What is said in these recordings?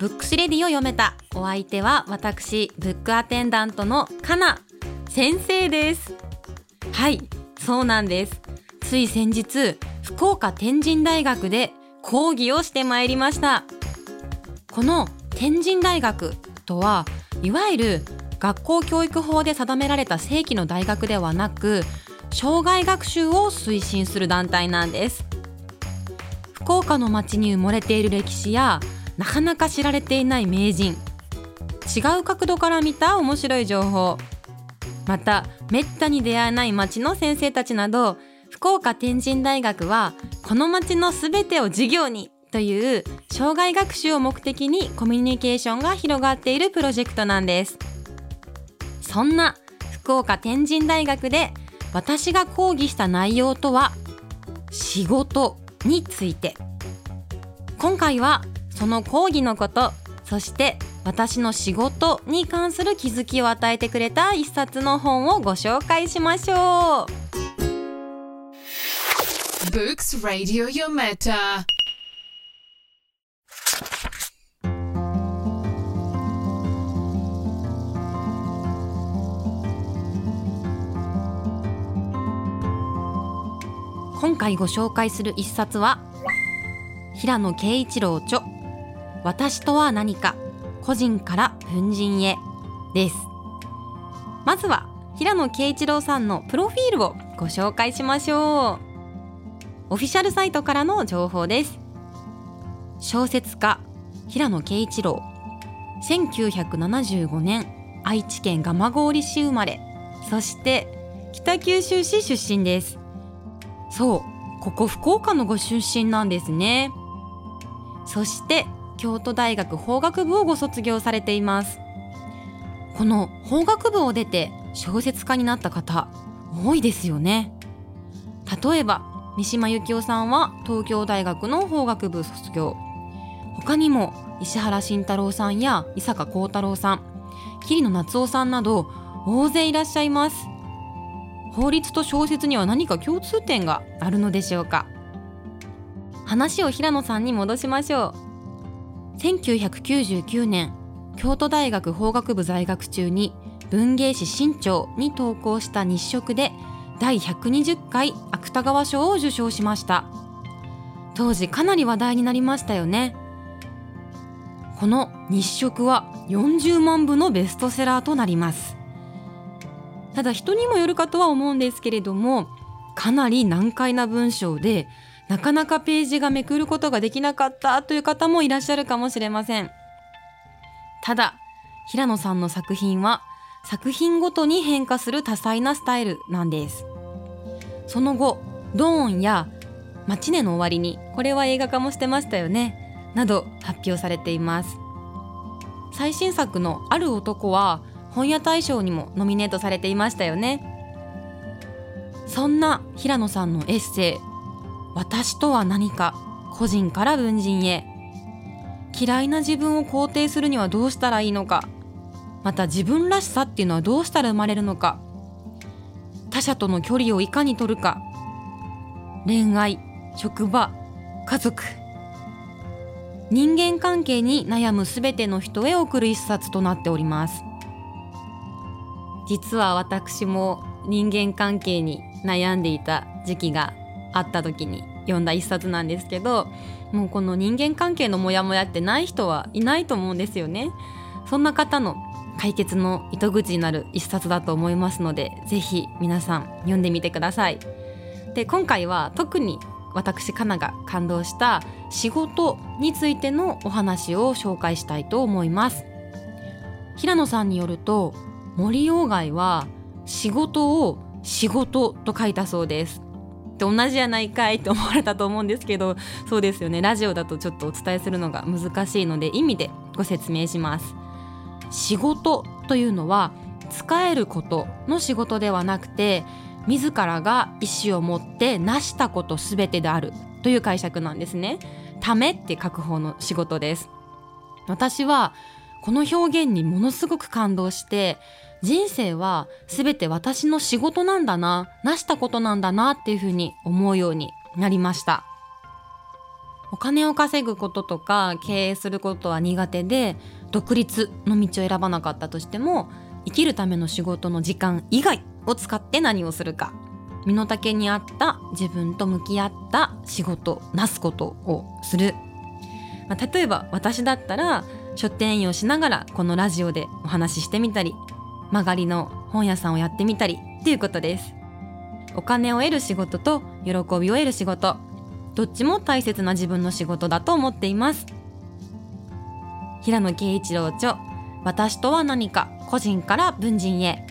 ブックスレディを読めたお相手は私ブックアテンダントのかな先生です。はいそうなんです。つい先日福岡天神大学で講義をしてまいりました。この天神大学とはいわゆる学校教育法で定められた正規の大学ではなく障害学習を推進する団体なんです。福岡の町に埋もれている歴史やなかなか知られていない名人。違う角度から見た面白い情報。まためったに出会えない町の先生たちなど福岡天神大学はこの町のすべてを授業にという障害学習を目的にコミュニケーションが広がっているプロジェクトなんです。そんな福岡天神大学で私が講義した内容とは？仕事について。今回はその講義のことそして私の仕事に関する気づきを与えてくれた一冊の本をご紹介しましょう Books Radio Yometa. 今回ご紹介する一冊は平野啓一郎著私とは何か個人から文人へです。まずは平野啓一郎さんのプロフィールをご紹介しましょう。オフィシャルサイトからの情報です。小説家平野啓一郎。1975年愛知県蒲郡市生まれ。そして北九州市出身です。そうここ福岡のご出身なんですね。そして京都大学法学部をご卒業されています。この法学部を出て小説家になった方多いですよね。例えば三島由紀夫さんは東京大学の法学部卒業。他にも石原慎太郎さんや伊坂幸太郎さん桐野夏夫さんなど大勢いらっしゃいます。法律と小説には何か共通点があるのでしょうか。話を平野さんに戻しましょう。1999年京都大学法学部在学中に文芸誌新潮に投稿した日食で第120回芥川賞を受賞しました。当時かなり話題になりましたよね。この日食は40万部のベストセラーとなります。ただ人にもよるかとは思うんですけれどもかなり難解な文章でなかなかページがめくることができなかったという方もいらっしゃるかもしれません。ただ平野さんの作品は作品ごとに変化する多彩なスタイルなんです。その後ドーンやマチネの終わりにこれは映画化もしてましたよねなど発表されています。最新作のある男は本屋大賞にもノミネートされていましたよね。そんな平野さんのエッセイ「私とは何か個人から文人へ」嫌いな自分を肯定するにはどうしたらいいのか。また自分らしさっていうのはどうしたら生まれるのか。他者との距離をいかに取るか。恋愛職場家族。人間関係に悩むすべての人へ送る一冊となっております。実は私も人間関係に悩んでいた時期があった時に読んだ一冊なんですけどもうこの人間関係のモヤモヤってない人はいないと思うんですよね。そんな方の解決の糸口になる一冊だと思いますのでぜひ皆さん読んでみてください。で今回は特に私かなが感動した仕事についてのお話を紹介したいと思います。平野さんによると森鴎外は仕事を仕事と書いたそうです。で同じじゃないかいと思われたと思うんですけどそうですよねラジオだとちょっとお伝えするのが難しいので意味でご説明します仕事というのは使えることの仕事ではなくて自らが意思を持って成したことすべてであるという解釈なんですね。ためって書く方の仕事です。私はこの表現にものすごく感動して人生は全て私の仕事なんだな成したことなんだなっていうふうに思うようになりました。お金を稼ぐこととか経営することは苦手で独立の道を選ばなかったとしても生きるための仕事の時間以外を使って何をするか。身の丈に合った自分と向き合った仕事なすことをする、まあ、例えば私だったら書店員をしながらこのラジオでお話ししてみたり曲がりの本屋さんをやってみたりっていうことです。お金を得る仕事と喜びを得る仕事。どっちも大切な自分の仕事だと思っています。平野啓一郎著私とは何か個人から文人へ。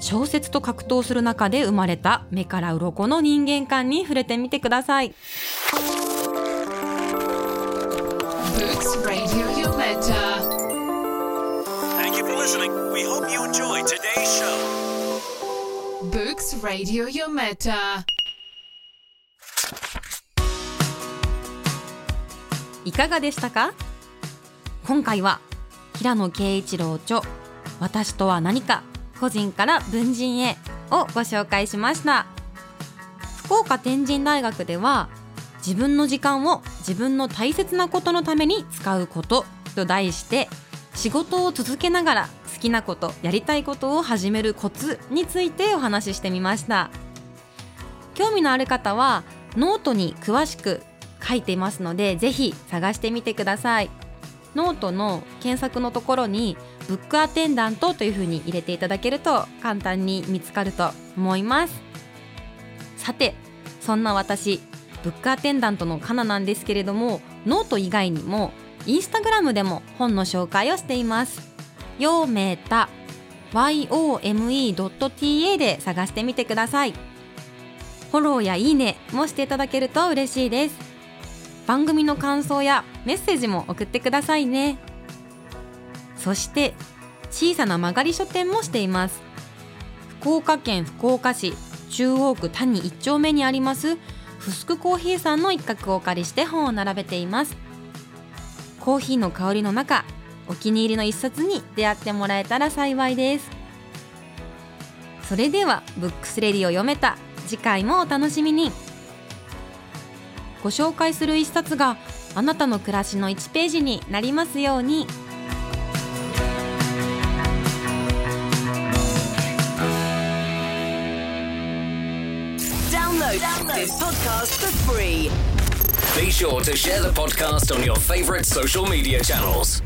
小説と格闘する中で生まれた目から鱗の人間観に触れてみてください。Listening. We hope you enjoyed today's show. Books Radio Yometa. いかがでしたか？今回は平野啓一郎著私とは何か個人から文人へをご紹介しました福岡天神大学では自分の時間を自分の大切なことのために使うことと題して仕事を続けながら好きなことやりたいことを始めるコツについてお話ししてみました。興味のある方はノートに詳しく書いていますのでぜひ探してみてください。ノートの検索のところにブックアテンダントというふうに入れていただけると簡単に見つかると思います。さてそんな私ブックアテンダントのカナなんですけれどもノート以外にもインスタグラムでも本の紹介をしています。ようめいた yome.ta で探してみてくださいフォローやいいねもしていただけると嬉しいです番組の感想やメッセージも送ってくださいねそして小さな間借り書店もしています福岡県福岡市中央区谷1丁目にありますフスクコーヒーさんの一角をお借りして本を並べていますコーヒーの香りの中お気に入りの一冊に出会ってもらえたら幸いです。それではブックスレディを読めた。次回もお楽しみに。ご紹介する一冊があなたの暮らしの1ページになりますように。Download, this podcast for free. Be sure to share the podcast on your favorite social media channels.